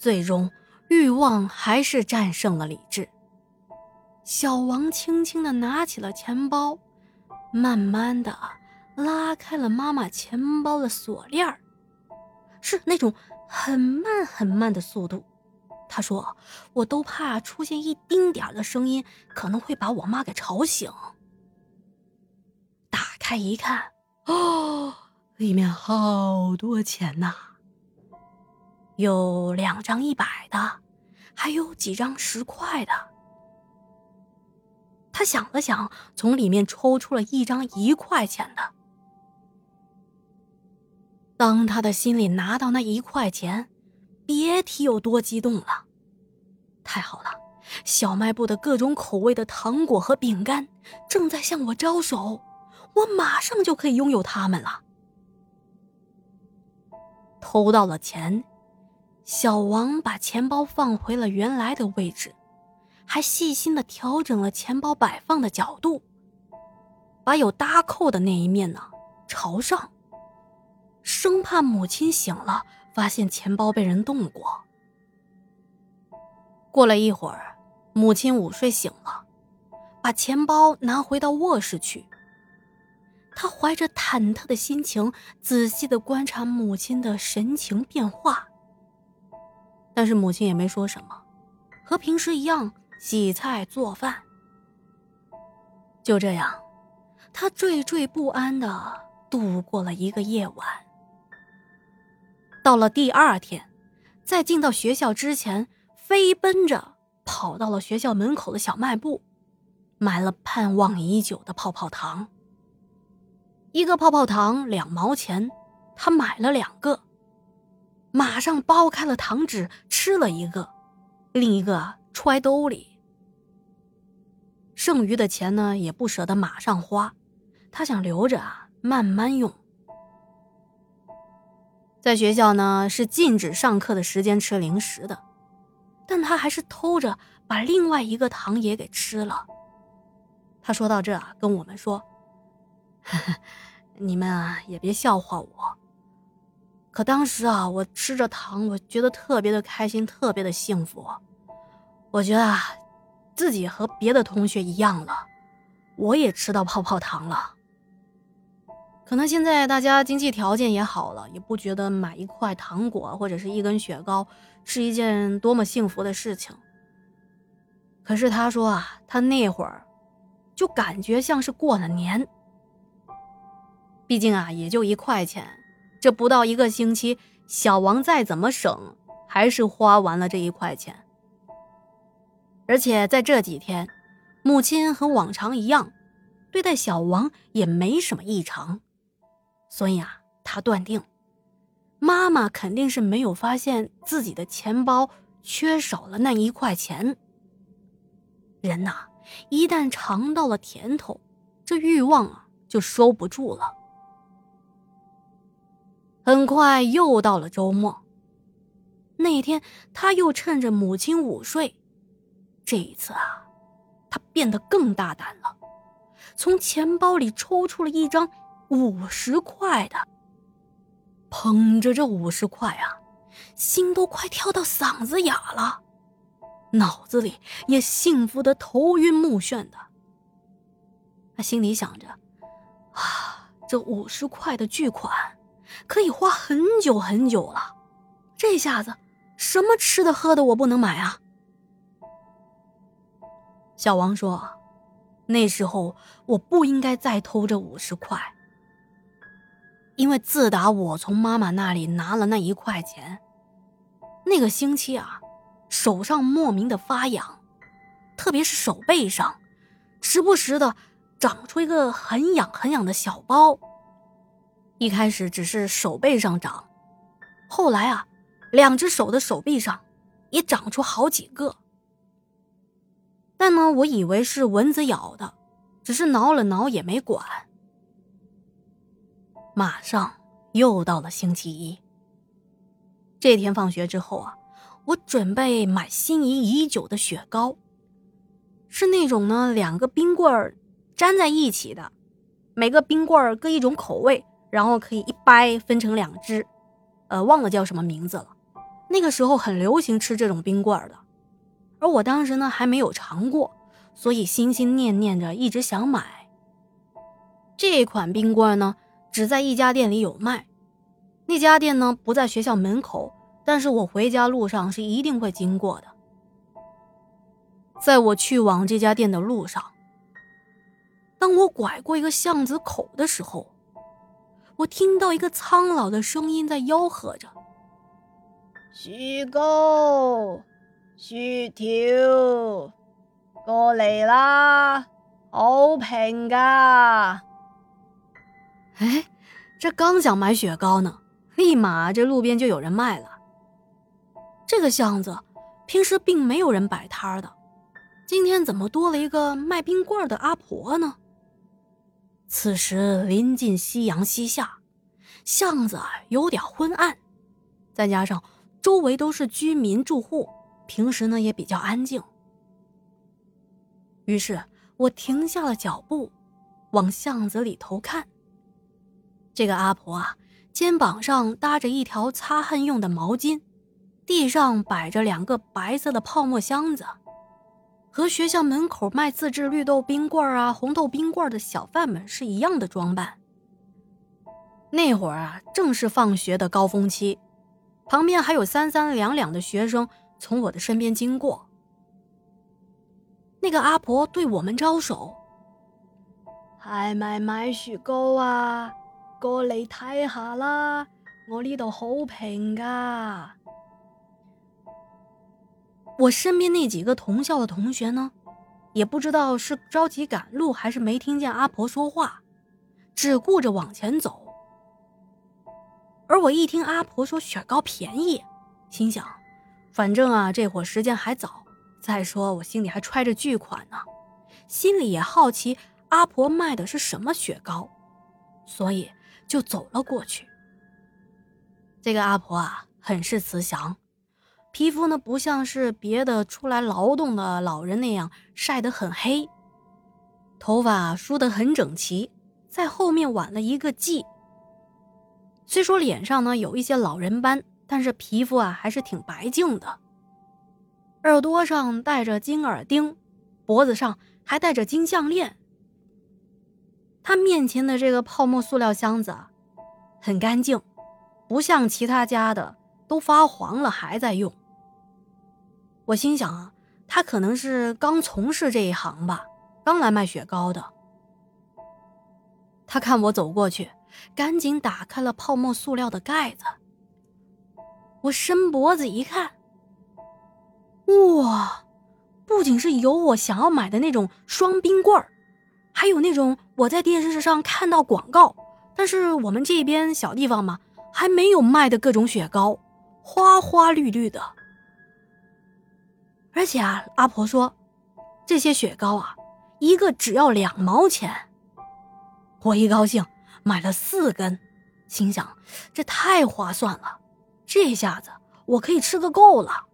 最终欲望还是战胜了理智。小王轻轻的拿起了钱包，慢慢的拉开了妈妈钱包的锁链，是那种很慢很慢的速度。他说：“我都怕出现一丁点的声音，可能会把我妈给吵醒。”打开一看，哦，里面好多钱呐！有两张一百的，还有几张十块的。他想了想，从里面抽出了一张一块钱的。当他的心里拿到那一块钱，别提有多激动了。太好了，小卖部的各种口味的糖果和饼干正在向我招手，我马上就可以拥有它们了。偷到了钱，小王把钱包放回了原来的位置。还细心的调整了钱包摆放的角度，把有搭扣的那一面呢朝上，生怕母亲醒了发现钱包被人动过。过了一会儿，母亲午睡醒了，把钱包拿回到卧室去。他怀着忐忑的心情，仔细的观察母亲的神情变化，但是母亲也没说什么，和平时一样。洗菜做饭，就这样，他惴惴不安的度过了一个夜晚。到了第二天，在进到学校之前，飞奔着跑到了学校门口的小卖部，买了盼望已久的泡泡糖。一个泡泡糖两毛钱，他买了两个，马上剥开了糖纸吃了一个，另一个揣兜里。剩余的钱呢，也不舍得马上花，他想留着啊，慢慢用。在学校呢，是禁止上课的时间吃零食的，但他还是偷着把另外一个糖也给吃了。他说到这啊，跟我们说：“ 你们啊，也别笑话我。可当时啊，我吃着糖，我觉得特别的开心，特别的幸福。我觉得啊。”自己和别的同学一样了，我也吃到泡泡糖了。可能现在大家经济条件也好了，也不觉得买一块糖果或者是一根雪糕是一件多么幸福的事情。可是他说啊，他那会儿就感觉像是过了年。毕竟啊，也就一块钱，这不到一个星期，小王再怎么省，还是花完了这一块钱。而且在这几天，母亲和往常一样，对待小王也没什么异常，所以啊，他断定，妈妈肯定是没有发现自己的钱包缺少了那一块钱。人呐，一旦尝到了甜头，这欲望啊就收不住了。很快又到了周末，那天他又趁着母亲午睡。这一次啊，他变得更大胆了，从钱包里抽出了一张五十块的，捧着这五十块啊，心都快跳到嗓子眼了，脑子里也幸福的头晕目眩的。他心里想着，啊，这五十块的巨款，可以花很久很久了，这下子什么吃的喝的我不能买啊？小王说：“那时候我不应该再偷这五十块，因为自打我从妈妈那里拿了那一块钱，那个星期啊，手上莫名的发痒，特别是手背上，时不时的长出一个很痒很痒的小包。一开始只是手背上长，后来啊，两只手的手臂上也长出好几个。”但呢，我以为是蚊子咬的，只是挠了挠也没管。马上又到了星期一。这天放学之后啊，我准备买心仪已久的雪糕，是那种呢两个冰棍儿粘在一起的，每个冰棍儿各一种口味，然后可以一掰分成两只，呃，忘了叫什么名字了。那个时候很流行吃这种冰棍的，而我当时呢还没有尝过，所以心心念念着一直想买。这款冰棍呢，只在一家店里有卖，那家店呢不在学校门口，但是我回家路上是一定会经过的。在我去往这家店的路上，当我拐过一个巷子口的时候，我听到一个苍老的声音在吆喝着：“雪糕，雪条，过嚟啦，好平噶！”哎，这刚想买雪糕呢，立马这路边就有人卖了。这个巷子平时并没有人摆摊的，今天怎么多了一个卖冰棍的阿婆呢？此时临近夕阳西下，巷子有点昏暗，再加上周围都是居民住户，平时呢也比较安静。于是我停下了脚步，往巷子里头看。这个阿婆啊，肩膀上搭着一条擦汗用的毛巾，地上摆着两个白色的泡沫箱子，和学校门口卖自制绿豆冰棍啊、红豆冰棍的小贩们是一样的装扮。那会儿啊，正是放学的高峰期，旁边还有三三两两的学生从我的身边经过。那个阿婆对我们招手：“还买买雪糕啊？”过嚟睇下啦，我呢度好平噶。我身边那几个同校的同学呢，也不知道是着急赶路还是没听见阿婆说话，只顾着往前走。而我一听阿婆说雪糕便宜，心想，反正啊这会儿时间还早，再说我心里还揣着巨款呢，心里也好奇阿婆卖的是什么雪糕，所以。就走了过去。这个阿婆啊，很是慈祥，皮肤呢不像是别的出来劳动的老人那样晒得很黑，头发梳得很整齐，在后面挽了一个髻。虽说脸上呢有一些老人斑，但是皮肤啊还是挺白净的。耳朵上戴着金耳钉，脖子上还戴着金项链。他面前的这个泡沫塑料箱子，很干净，不像其他家的都发黄了还在用。我心想啊，他可能是刚从事这一行吧，刚来卖雪糕的。他看我走过去，赶紧打开了泡沫塑料的盖子。我伸脖子一看，哇，不仅是有我想要买的那种双冰棍儿。还有那种我在电视上看到广告，但是我们这边小地方嘛，还没有卖的各种雪糕，花花绿绿的。而且啊，阿婆说，这些雪糕啊，一个只要两毛钱。我一高兴，买了四根，心想这太划算了，这下子我可以吃个够了。